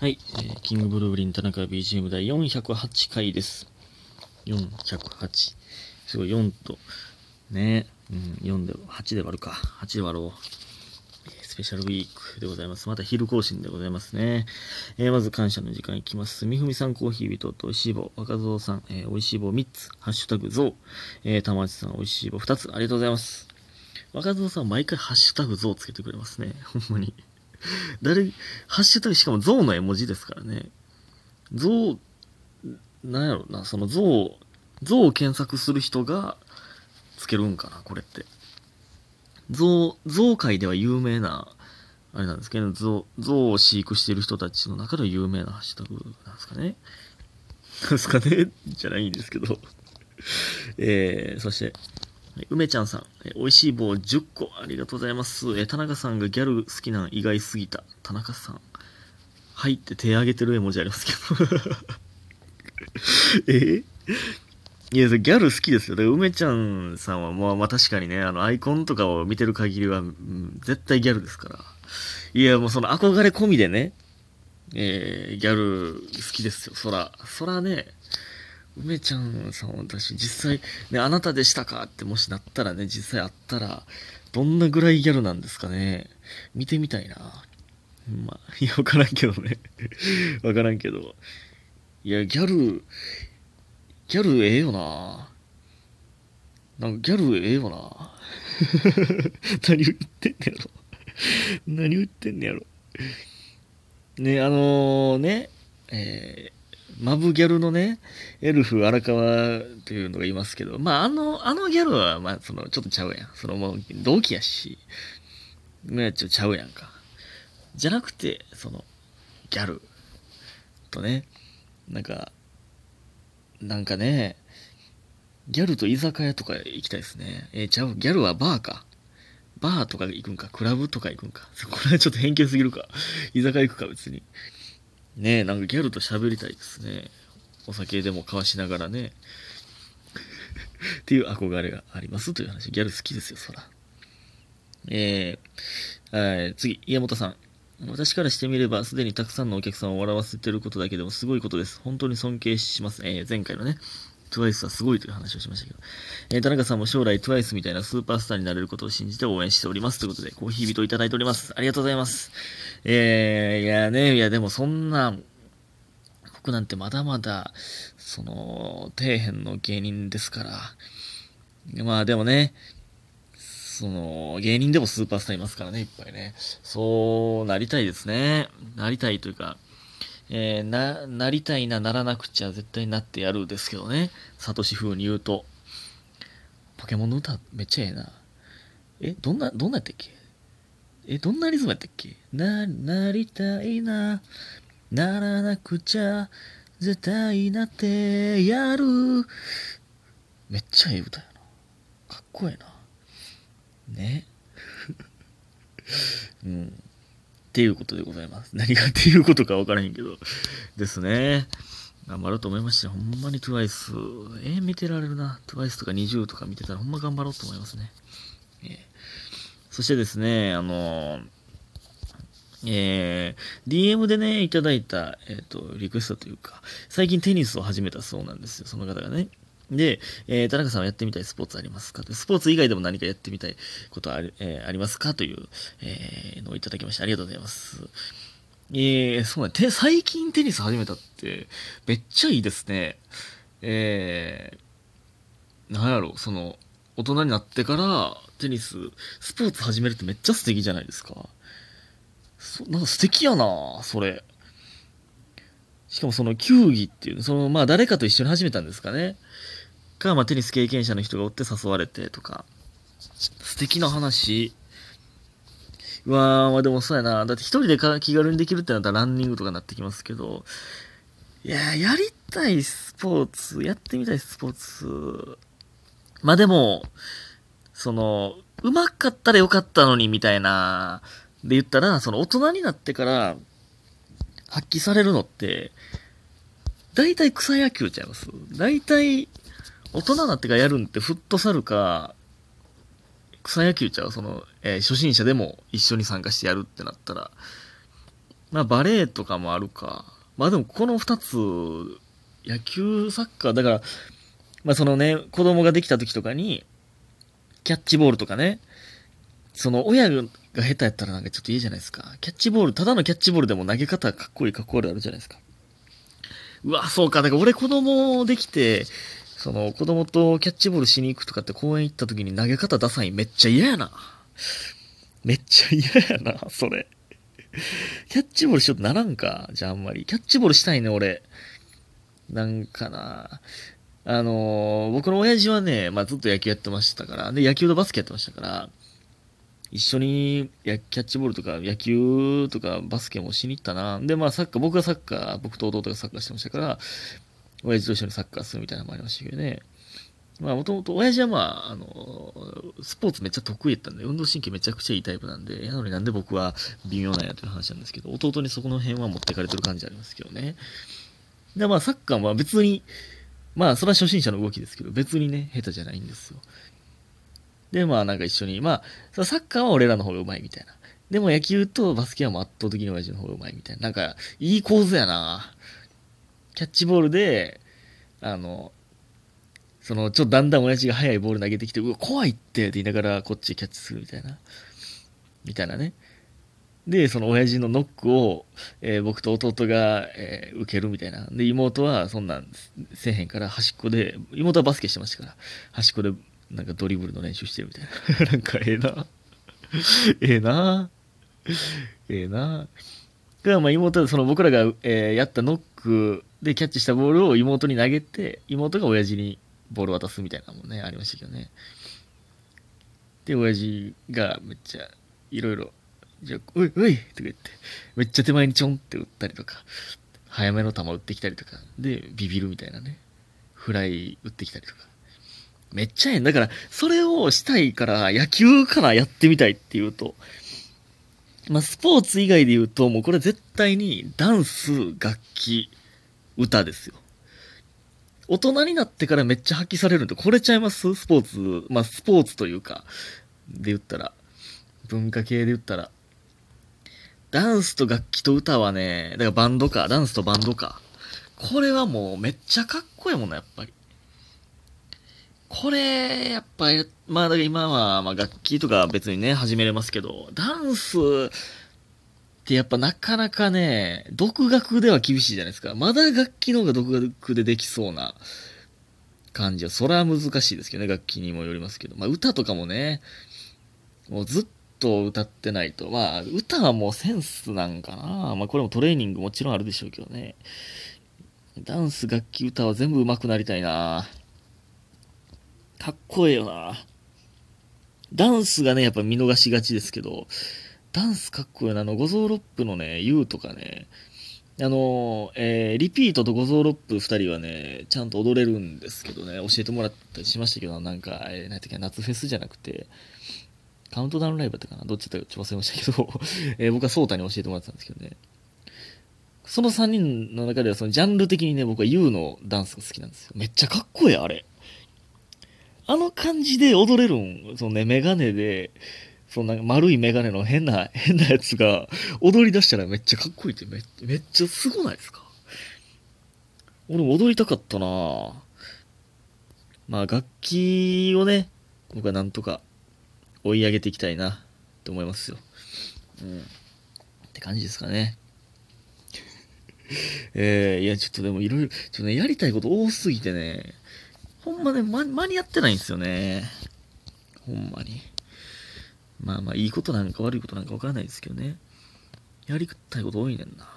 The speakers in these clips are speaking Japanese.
はい、えーキングブルーリン田中 BGM 第408回です。408。すごい、4と、ね、うん、4で、8で割るか。8で割ろう。スペシャルウィークでございます。また昼更新でございますね。えーまず感謝の時間いきます。みふみさんコーヒー人とおいしい棒、若造さん、えーおいしい棒3つ、ハッシュタグゾウ、えー、玉内さんおいしい棒2つ、ありがとうございます。若造さん毎回ハッシュタグゾウつけてくれますね。ほんまに。誰、ハッシュタグしかもゾウの絵文字ですからね。ゾウ、なんやろな、そのゾウ、ゾウを検索する人がつけるんかな、これって。ゾウ、ゾウ界では有名な、あれなんですけど、ゾウ、を飼育している人たちの中では有名なハッシュタグなんですかね。なんですかね？じゃないんですけど。えー、そして、梅ちゃんさん、え美味しい棒10個ありがとうございます。え田中さんがギャル好きなん意外すぎた。田中さん。はいって手挙げてる絵文字ありますけど。え？いや、ギャル好きですよ。だから梅ちゃんさんは、まあ、まあ確かにね、あの、アイコンとかを見てる限りは、うん絶対ギャルですから。いや、もうその憧れ込みでね、えー、ギャル好きですよ。そら、そらね、梅ちゃんさんは私、実際、ね、あなたでしたか？ってもしなったらね、実際あったら、どんなぐらいギャルなんですかね？見てみたいな。まあ、いや、わからんけどね。わからんけど。いや、ギャル、ギャルええよな。なんかギャルええよな。何言ってんねやろ。何言ってんねやろ。ね、あのーね、えー、マブギャルのね、エルフ荒川というのがいますけど、まあ、あの、あのギャルは、まあ、その、ちょっとちゃうやん。その、もう、同期やし、ね、ちょっとちゃうやんか。じゃなくて、その、ギャルとね、なんか、なんかね、ギャルと居酒屋とか行きたいですね。えーちゃう、ギャルはバーか。バーとか行くんか、クラブとか行くんか？これはちょっと偏見すぎるか。居酒屋行くか、別に。ね、なんかギャルと喋りたいですね。お酒でも交わしながらね。っていう憧れがありますという話。ギャル好きですよ、そら。えー、次、家元さん。私からしてみれば、すでにたくさんのお客さんを笑わせてることだけでもすごいことです。本当に尊敬します。えー前回のね、TWICE はすごいという話をしましたけど。えー田中さんも将来 TWICE みたいなスーパースターになれることを信じて応援しております。ということで、コーヒー人いただいております。ありがとうございます。えー、いやね、いやでもそんな、僕なんてまだまだ、その、底辺の芸人ですから。まあでもね、その、芸人でもスーパースターいますからね、いっぱいね。そうなりたいですね。なりたいというか、えーな、なりたいな、ならなくちゃ絶対なってやるですけどね。サトシ風に言うと。ポケモンの歌めっちゃええな。え、どんな、どんなやったっけ？え、どんなリズムやったっけ？な、なりたいな、ならなくちゃ絶対なってやる。めっちゃええ歌やな。かっこええな。ね。うん。っていうことでございます。何がっていうことか分からへんけど。ですね。頑張ろうと思いました。ほんまに TWICE。えー見てられるな。TWICE とか20とか見てたらほんま頑張ろうと思いますね。えーそしてですね、あのーえー DM でね、いただいた、えっ、と、リクエストというか、最近テニスを始めたそうなんですよ、その方がね。で、えー田中さんはやってみたいスポーツありますか？スポーツ以外でも何かやってみたいことあり,、えーありますか？という、えーのをいただきましてありがとうございます。えー、そうね、て最近テニス始めたって、めっちゃいいですね。えー、なんやろ、その、大人になってからテニス、スポーツ始めるってめっちゃ素敵じゃないですか。そなんか素敵やなそれ。しかもその球技っていう、そのまあ誰かと一緒に始めたんですかね。か、まあテニス経験者の人がおって誘われてとか。素敵な話。うわー、まあでもそうやな。だって一人で気軽にできるってなったらランニングとかになってきますけど。いやー、やりたいスポーツ、やってみたいスポーツ。まあでも、その、うまかったらよかったのにみたいな、で言ったら、その大人になってから発揮されるのって、大体草野球ちゃいます？大体、大人になってからやるんってフットサルか、草野球ちゃう？その、えー初心者でも一緒に参加してやるってなったら、まあバレーとかもあるか。まあでもこの二つ、野球、サッカー、だから、まあそのね、子供ができた時とかに、キャッチボールとかね、その親が下手やったらなんかちょっといいじゃないですか。キャッチボール、ただのキャッチボールでも投げ方かっこいいかっこ悪いあるじゃないですか。うわ、そうか。だから俺子供できて、その子供とキャッチボールしに行くとかって公園行った時に投げ方ダサいめっちゃ嫌やな。めっちゃ嫌やな、それ。キャッチボールしようってならんかじゃああんまり。キャッチボールしたいね、俺。なんかな。あのー、僕の親父はね、まあ、ずっと野球やってましたから、で、野球とバスケやってましたから、一緒にやキャッチボールとか野球とかバスケもしに行ったな。で、まあサッカー、僕がサッカー、僕と弟がサッカーしてましたから、親父と一緒にサッカーするみたいなのもありましたけどね。まあもともと親父はまあ、あの、スポーツめっちゃ得意やったんで、運動神経めちゃくちゃいいタイプなんで、やのになんで僕は微妙なんやという話なんですけど、弟にそこの辺は持ってかれてる感じありますけどね。で、まあサッカーは別に、まあそれは初心者の動きですけど、別にね、下手じゃないんですよ。で、まあなんか一緒に、まあ、サッカーは俺らの方がうまいみたいな。でも野球とバスケはもう圧倒的に親父の方がうまいみたいな。なんか、いい構図やなキャッチボールで、あの、その、ちょっとだんだん親父が速いボール投げてきて、うわ、怖いってって言いながらこっちキャッチするみたいな。みたいなね。で、その親父のノックを、えー、僕と弟が、えー、受けるみたいな。で、妹はそんなんせえへんから端っこで、妹はバスケしてましたから、端っこでなんかドリブルの練習してるみたいな。なんかええな。ええな。ええな。が、まあ妹、その僕らが、えー、やったノックでキャッチしたボールを妹に投げて、妹が親父にボール渡すみたいなもんね、ありましたけどね。で、親父がめっちゃ、いろいろ、じゃあ、おいおいとか言って、めっちゃ手前にちょんって打ったりとか、早めの球打ってきたりとか、で、ビビるみたいなね。フライ打ってきたりとか。めっちゃええんだから、それをしたいから野球からやってみたいっていうと、まあ、スポーツ以外で言うと、もうこれ絶対にダンス、楽器、歌ですよ。大人になってからめっちゃ発揮されるんで、これちゃいます？スポーツ、まあ、スポーツというか、で言ったら、文化系で言ったら。ダンスと楽器と歌はね、だからバンドか、ダンスとバンドか。これはもうめっちゃかっこいいもんな、やっぱり。これ、やっぱり、まあ、だから今は、まあ、楽器とか別にね、始めれますけど、ダンスってやっぱなかなかね、独学では厳しいじゃないですか。まだ楽器の方が独学でできそうな感じは、それは難しいですけどね、楽器にもよりますけど。まあ、歌とかもね、もうずっと歌ってないと、まあ、歌はもうセンスなんかな。まあ、これもトレーニングもちろんあるでしょうけどね。ダンス、楽器、歌は全部上手くなりたいな。かっこええよな。ダンスがね、やっぱ見逃しがちですけど、ダンスかっこいいな。あの、五臓六腑のね、U とかね、あの、えー、リピートと五臓六腑二人はね、ちゃんと踊れるんですけどね、教えてもらったりしましたけど、なんか、えー、なんていうか、夏フェスじゃなくて、カウントダウンライブだったかなどっちだったかちょっと忘れましたけど、えー、僕はソータに教えてもらってたんですけどね。その3人の中では、そのジャンル的にね、僕は U のダンスが好きなんですよ。めっちゃかっこええ、あれ。あの感じで踊れるん？そのね、メガネで、そのな丸いメガネの変な、変なやつが踊り出したらめっちゃかっこいいってめめっちゃすごないですか？俺も踊りたかったなまあ楽器をね、僕はなんとか追い上げていきたいなと思いますよ。うん。って感じですかね。えー、いや、ちょっとでもいろいろ、ちょっとね、やりたいこと多すぎてね、ほんまね、ま、間に合ってないんですよね。ほんまに。まあまあ、いいことなんか悪いことなんかわからないですけどね。やりたいこと多いねんな。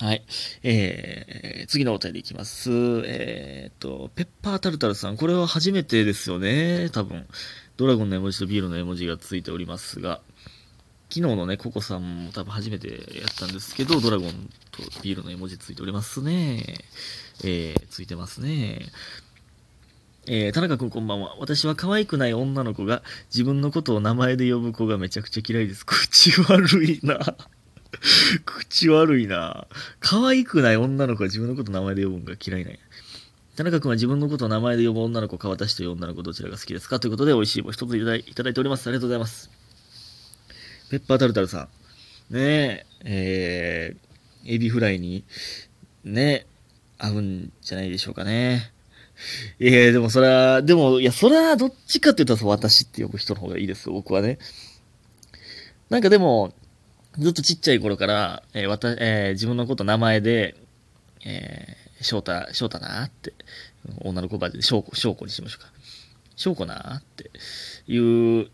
はい。えー、次のお便りいきます。えー、っと、ペッパータルタルさん。これは初めてですよね。多分。ドラゴンの絵文字とビールの絵文字がついておりますが、昨日のね、ココさんも多分初めてやったんですけど、ドラゴンとビールの絵文字ついておりますね。えー、ついてますね。えー、田中くんこんばんは。私は可愛くない女の子が自分のことを名前で呼ぶ子がめちゃくちゃ嫌いです。口悪いな。口悪いな。可愛くない女の子が自分のことを名前で呼ぶんが嫌いなんや。田中くんは自分のことを名前で呼ぶ女の子、川田氏という女の子どちらが好きですか？ということで美味しい棒一ついただいております。ありがとうございます。ペッパータルタルさん。ねえ、えー、エビフライに、ね、合うんじゃないでしょうかね。いやでもそれは、でも、いや、それはどっちかって言ったら私って呼ぶ人の方がいいです、僕はね。なんかでも、ずっとちっちゃい頃から、えー、わた、えー、自分のこと名前で、えー、翔太、翔太なーって、女の子ばで、翔子、翔子にしましょうか。翔子なーっていう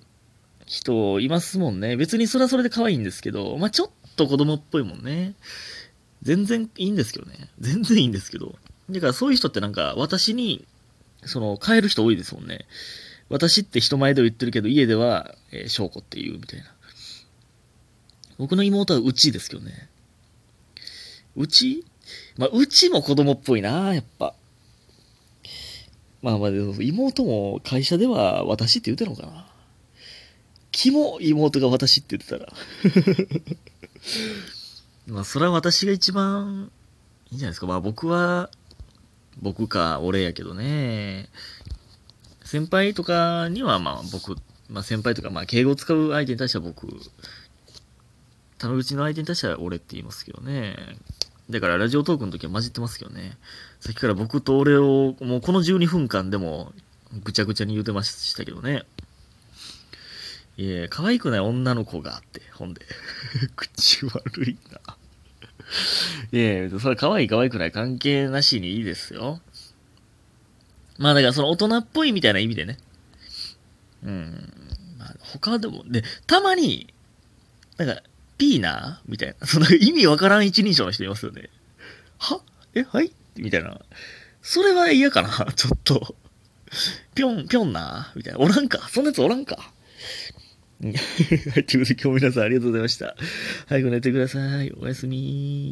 人いますもんね。別にそれはそれで可愛いんですけど、まあ、ちょっと子供っぽいもんね。全然いいんですけどね。全然いいんですけど。だからそういう人ってなんか私に、その、変える人多いですもんね。私って人前では言ってるけど、家では、えー、翔子っていうみたいな。僕の妹はうちですけどね。うち？まあ、うちも子供っぽいな、やっぱ。まあまあ、でも妹も会社では私って言ってたのかな。キモ妹が私って言ってたら。まあ、それは私が一番いいんじゃないですか。まあ僕は、僕か俺やけどね。先輩とかにはまあ僕、まあ先輩とかまあ敬語を使う相手に対しては僕、タメ口の相手に対しては俺って言いますけどね。だからラジオトークの時は混じってますけどね。さっきから僕と俺を、もうこの12分間でもぐちゃぐちゃに言うてましたけどね。いえ、可愛くない女の子があって、ほんで。口悪いな。いえ、それ可愛い可愛くない関係なしにいいですよ。まあだからその大人っぽいみたいな意味でね。うん。まあ他でも、で、たまに、なんか、ピーナーみたいな。その意味わからん一人称の人いますよね。は？えはい？みたいな。それは嫌かなちょっと。ぴょん、ぴょんなみたいな。おらんか？そんなやつおらんか？はい、ということで今日も皆さんありがとうございました。早く寝てください。おやすみ